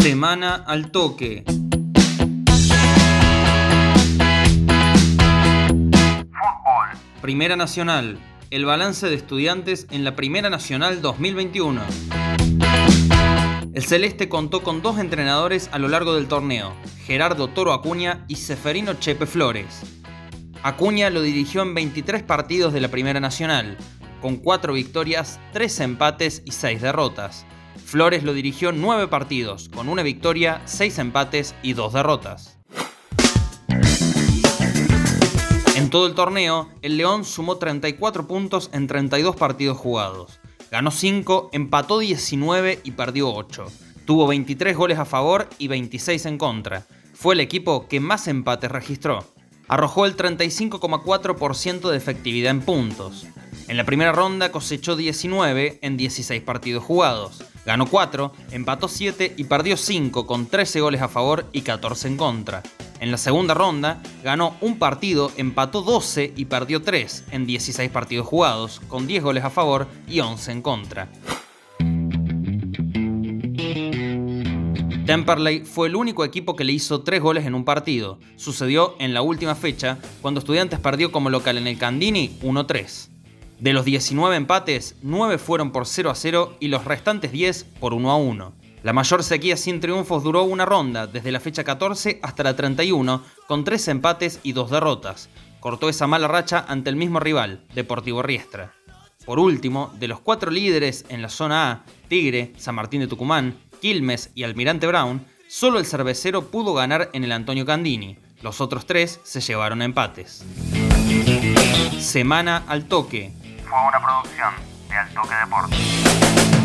Semana al toque. Fútbol. Primera Nacional. El balance de estudiantes en la Primera Nacional 2021. El Celeste contó con dos entrenadores a lo largo del torneo, Gerardo Toro Acuña y Seferino Chepe Flores. Acuña lo dirigió en 23 partidos de la Primera Nacional, con 4 victorias, 3 empates y 6 derrotas. Flores lo dirigió 9 partidos, con una victoria, 6 empates y 2 derrotas. En todo el torneo, el León sumó 34 puntos en 32 partidos jugados. Ganó 5, empató 19 y perdió 8. Tuvo 23 goles a favor y 26 en contra. Fue el equipo que más empates registró. Arrojó el 35,4% de efectividad en puntos. En la primera ronda cosechó 19 en 16 partidos jugados. Ganó 4, empató 7 y perdió 5 con 13 goles a favor y 14 en contra. En la segunda ronda ganó un partido, empató 12 y perdió 3 en 16 partidos jugados, con 10 goles a favor y 11 en contra. Temperley fue el único equipo que le hizo 3 goles en un partido. Sucedió en la última fecha, cuando Estudiantes perdió como local en el Candini 1-3. De los 19 empates, 9 fueron por 0 a 0 y los restantes 10 por 1 a 1. La mayor sequía sin triunfos duró una ronda, desde la fecha 14 hasta la 31, con 3 empates y 2 derrotas. Cortó esa mala racha ante el mismo rival, Deportivo Riestra. Por último, de los cuatro líderes en la zona A, Tigre, San Martín de Tucumán, Quilmes y Almirante Brown, solo el cervecero pudo ganar en el Antonio Candini. Los otros tres se llevaron empates. Semana al toque fue una producción de Altoque Deportes.